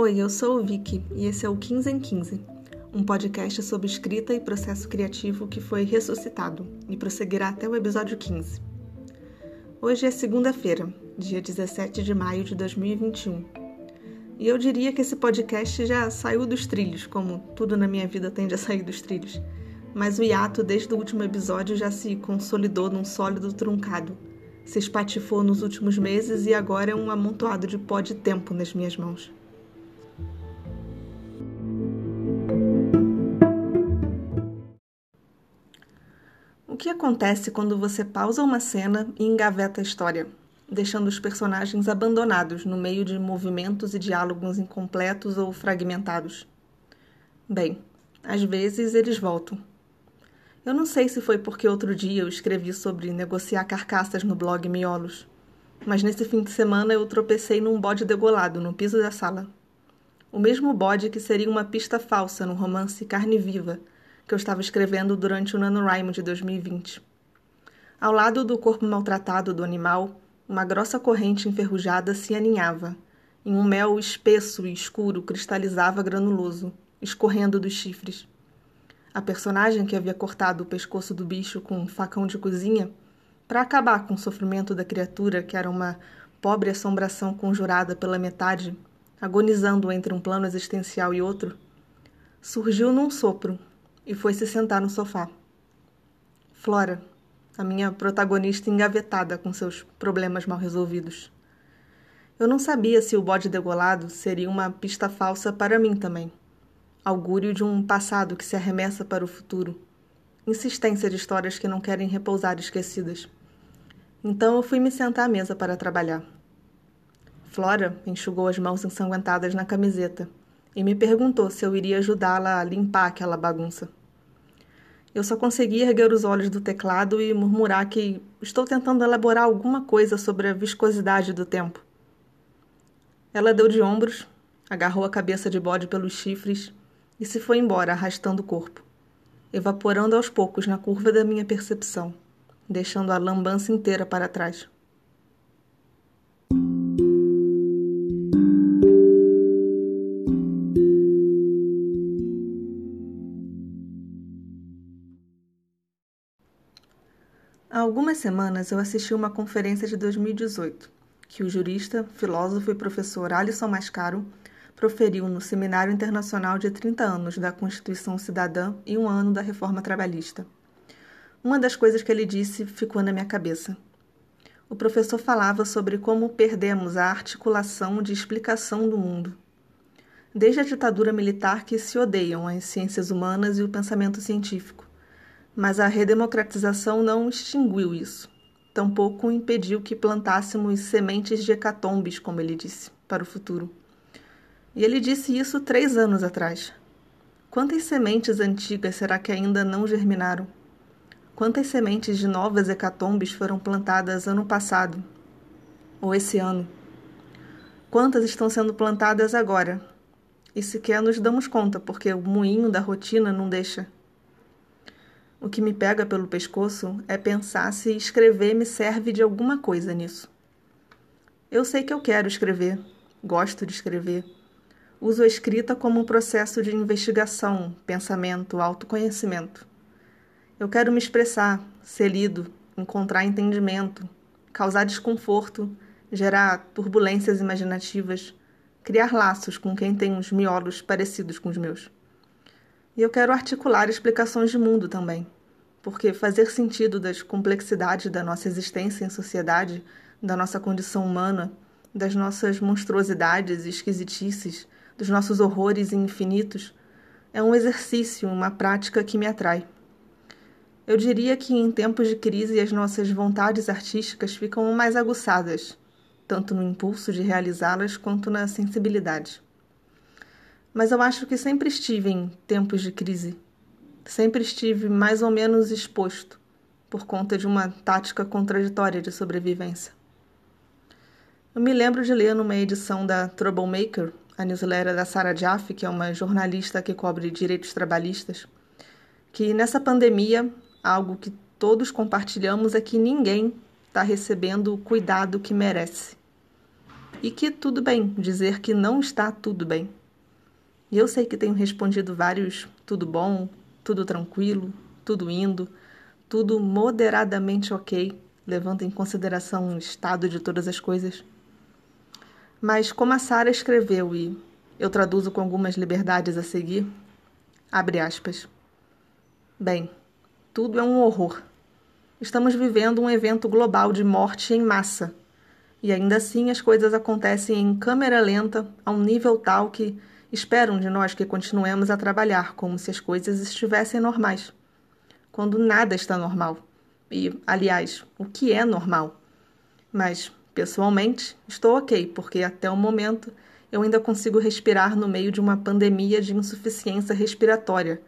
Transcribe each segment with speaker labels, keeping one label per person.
Speaker 1: Oi, eu sou o Vicky e esse é o 15 em 15, um podcast sobre escrita e processo criativo que foi ressuscitado e prosseguirá até o episódio 15. Hoje é segunda-feira, dia 17 de maio de 2021. E eu diria que esse podcast já saiu dos trilhos, como tudo na minha vida tende a sair dos trilhos. Mas o hiato desde o último episódio já se consolidou num sólido truncado se espatifou nos últimos meses e agora é um amontoado de pó de tempo nas minhas mãos. O que acontece quando você pausa uma cena e engaveta a história, deixando os personagens abandonados no meio de movimentos e diálogos incompletos ou fragmentados? Bem, às vezes eles voltam. Eu não sei se foi porque outro dia eu escrevi sobre negociar carcaças no blog Miolos, mas nesse fim de semana eu tropecei num bode degolado no piso da sala. O mesmo bode que seria uma pista falsa no romance Carne Viva, que eu estava escrevendo durante o NaNoWriMo de 2020. Ao lado do corpo maltratado do animal, uma grossa corrente enferrujada se aninhava. Em um mel espesso e escuro cristalizava granuloso, escorrendo dos chifres. A personagem que havia cortado o pescoço do bicho com um facão de cozinha, para acabar com o sofrimento da criatura, que era uma pobre assombração conjurada pela metade, agonizando entre um plano existencial e outro, surgiu num sopro e foi se sentar no sofá. Flora, a minha protagonista engavetada com seus problemas mal resolvidos. Eu não sabia se o bode degolado seria uma pista falsa para mim também augúrio de um passado que se arremessa para o futuro, insistência de histórias que não querem repousar esquecidas. Então eu fui me sentar à mesa para trabalhar. Flora enxugou as mãos ensanguentadas na camiseta e me perguntou se eu iria ajudá-la a limpar aquela bagunça. Eu só consegui erguer os olhos do teclado e murmurar que estou tentando elaborar alguma coisa sobre a viscosidade do tempo. Ela deu de ombros, agarrou a cabeça de bode pelos chifres e se foi embora arrastando o corpo, evaporando aos poucos na curva da minha percepção, deixando a lambança inteira para trás. Algumas semanas eu assisti uma conferência de 2018 que o jurista, filósofo e professor Alisson Mascaro proferiu no Seminário Internacional de 30 anos da Constituição Cidadã e um ano da Reforma Trabalhista. Uma das coisas que ele disse ficou na minha cabeça. O professor falava sobre como perdemos a articulação de explicação do mundo. Desde a ditadura militar que se odeiam as ciências humanas e o pensamento científico. Mas a redemocratização não extinguiu isso. Tampouco impediu que plantássemos sementes de hecatombes, como ele disse, para o futuro. E ele disse isso três anos atrás. Quantas sementes antigas será que ainda não germinaram? Quantas sementes de novas hecatombes foram plantadas ano passado? Ou esse ano? Quantas estão sendo plantadas agora? E sequer nos damos conta, porque o moinho da rotina não deixa. O que me pega pelo pescoço é pensar se escrever me serve de alguma coisa nisso. Eu sei que eu quero escrever, gosto de escrever Uso a escrita como um processo de investigação, pensamento, autoconhecimento. Eu quero me expressar, ser lido, encontrar entendimento, causar desconforto, gerar turbulências imaginativas, criar laços com quem tem uns miolos parecidos com os meus. E eu quero articular explicações de mundo também, porque fazer sentido das complexidades da nossa existência em sociedade, da nossa condição humana, das nossas monstruosidades e esquisitices, dos nossos horrores infinitos, é um exercício, uma prática que me atrai. Eu diria que em tempos de crise as nossas vontades artísticas ficam mais aguçadas, tanto no impulso de realizá-las quanto na sensibilidade. Mas eu acho que sempre estive em tempos de crise. Sempre estive mais ou menos exposto, por conta de uma tática contraditória de sobrevivência. Eu me lembro de ler numa edição da Troublemaker a newsletter da Sarah Jaffe, que é uma jornalista que cobre direitos trabalhistas, que nessa pandemia, algo que todos compartilhamos é que ninguém está recebendo o cuidado que merece. e que tudo bem dizer que não está tudo bem. E eu sei que tenho respondido vários tudo bom, tudo tranquilo, tudo indo, tudo moderadamente ok, levando em consideração o estado de todas as coisas. Mas como a Sara escreveu e eu traduzo com algumas liberdades a seguir, abre aspas. Bem, tudo é um horror. Estamos vivendo um evento global de morte em massa. E ainda assim as coisas acontecem em câmera lenta, a um nível tal que esperam de nós que continuemos a trabalhar como se as coisas estivessem normais, quando nada está normal. E, aliás, o que é normal? Mas, pessoalmente, estou ok, porque até o momento eu ainda consigo respirar no meio de uma pandemia de insuficiência respiratória,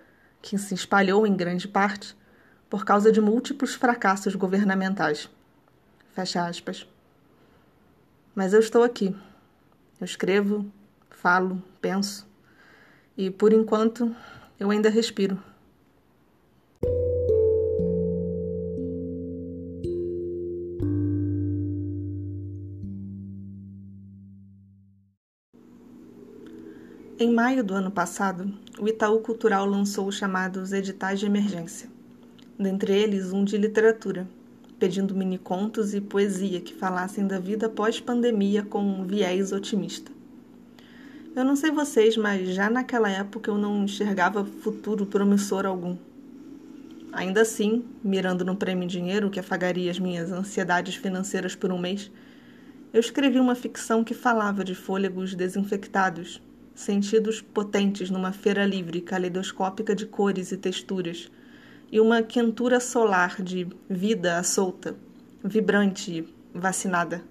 Speaker 1: que se espalhou em grande parte por causa de múltiplos fracassos governamentais. Fecha aspas. Mas eu estou aqui. Eu escrevo, falo, penso. E por enquanto eu ainda respiro. Em maio do ano passado, o Itaú Cultural lançou os chamados editais de emergência. Dentre eles, um de literatura, pedindo mini-contos e poesia que falassem da vida pós-pandemia com um viés otimista. Eu não sei vocês, mas já naquela época eu não enxergava futuro promissor algum. Ainda assim, mirando no prêmio dinheiro que afagaria as minhas ansiedades financeiras por um mês, eu escrevi uma ficção que falava de fôlegos desinfectados, sentidos potentes numa feira livre caleidoscópica de cores e texturas, e uma quentura solar de vida à solta, vibrante e vacinada.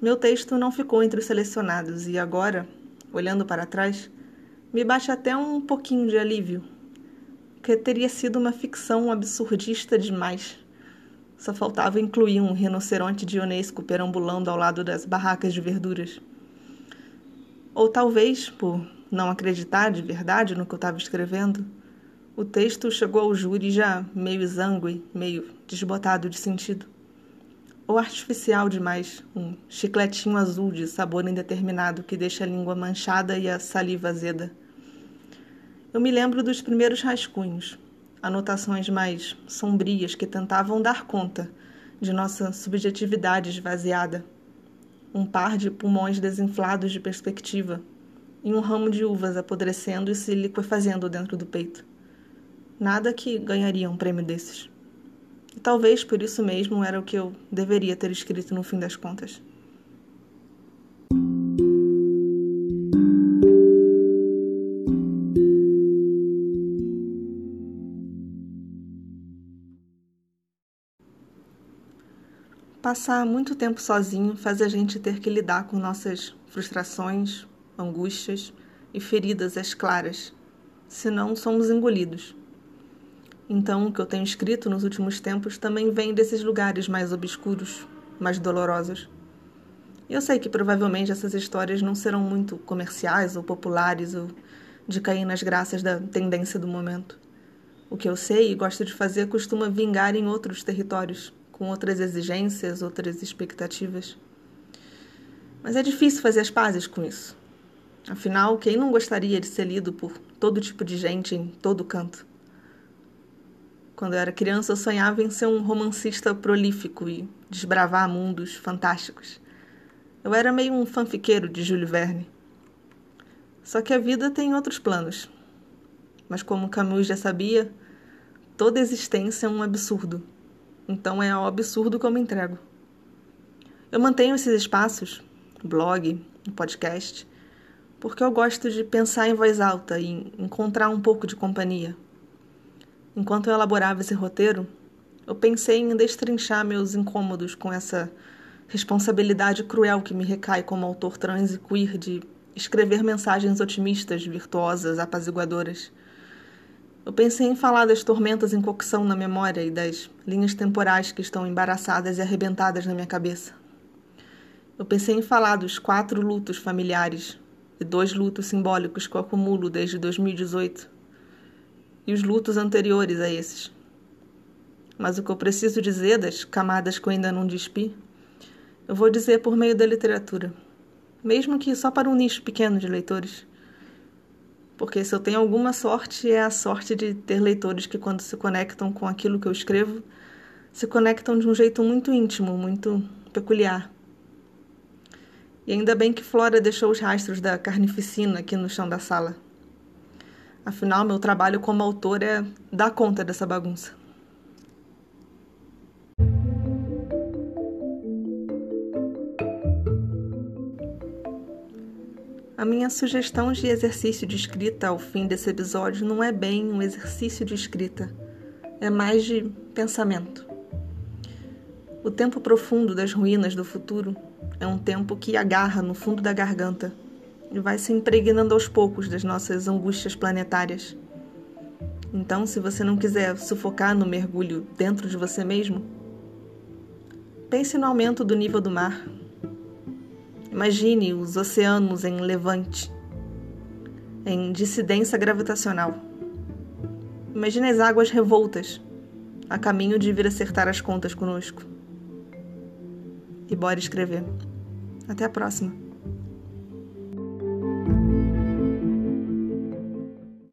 Speaker 1: Meu texto não ficou entre os selecionados e agora, olhando para trás, me bate até um pouquinho de alívio, que teria sido uma ficção absurdista demais. Só faltava incluir um rinoceronte dionesco perambulando ao lado das barracas de verduras. Ou talvez, por não acreditar de verdade no que eu estava escrevendo, o texto chegou ao júri já meio exangue, meio desbotado de sentido ou artificial demais, um chicletinho azul de sabor indeterminado que deixa a língua manchada e a saliva azeda. Eu me lembro dos primeiros rascunhos, anotações mais sombrias que tentavam dar conta de nossa subjetividade esvaziada. Um par de pulmões desinflados de perspectiva e um ramo de uvas apodrecendo e se liquefazendo dentro do peito. Nada que ganharia um prêmio desses. E talvez por isso mesmo era o que eu deveria ter escrito no fim das contas. Passar muito tempo sozinho faz a gente ter que lidar com nossas frustrações, angústias e feridas às claras, senão somos engolidos. Então, o que eu tenho escrito nos últimos tempos também vem desses lugares mais obscuros, mais dolorosos. Eu sei que provavelmente essas histórias não serão muito comerciais ou populares ou de cair nas graças da tendência do momento. O que eu sei e gosto de fazer costuma vingar em outros territórios, com outras exigências, outras expectativas. Mas é difícil fazer as pazes com isso. Afinal, quem não gostaria de ser lido por todo tipo de gente em todo canto? Quando eu era criança, eu sonhava em ser um romancista prolífico e desbravar mundos fantásticos. Eu era meio um fanfiqueiro de Júlio Verne. Só que a vida tem outros planos. Mas como Camus já sabia, toda existência é um absurdo. Então é ao absurdo que eu me entrego. Eu mantenho esses espaços, blog, podcast, porque eu gosto de pensar em voz alta e encontrar um pouco de companhia. Enquanto eu elaborava esse roteiro, eu pensei em destrinchar meus incômodos com essa responsabilidade cruel que me recai como autor trans e queer de escrever mensagens otimistas, virtuosas, apaziguadoras. Eu pensei em falar das tormentas em cocção na memória e das linhas temporais que estão embaraçadas e arrebentadas na minha cabeça. Eu pensei em falar dos quatro lutos familiares e dois lutos simbólicos que eu acumulo desde 2018 e os lutos anteriores a esses. Mas o que eu preciso dizer das camadas que eu ainda não despi, eu vou dizer por meio da literatura, mesmo que só para um nicho pequeno de leitores. Porque se eu tenho alguma sorte, é a sorte de ter leitores que, quando se conectam com aquilo que eu escrevo, se conectam de um jeito muito íntimo, muito peculiar. E ainda bem que Flora deixou os rastros da carnificina aqui no chão da sala. Afinal, meu trabalho como autor é dar conta dessa bagunça. A minha sugestão de exercício de escrita ao fim desse episódio não é bem um exercício de escrita, é mais de pensamento. O tempo profundo das ruínas do futuro é um tempo que agarra no fundo da garganta e vai se impregnando aos poucos das nossas angústias planetárias. Então, se você não quiser sufocar no mergulho dentro de você mesmo, pense no aumento do nível do mar Imagine os oceanos em levante, em dissidência gravitacional. Imagine as águas revoltas, a caminho de vir acertar as contas conosco. E bora escrever. Até a próxima.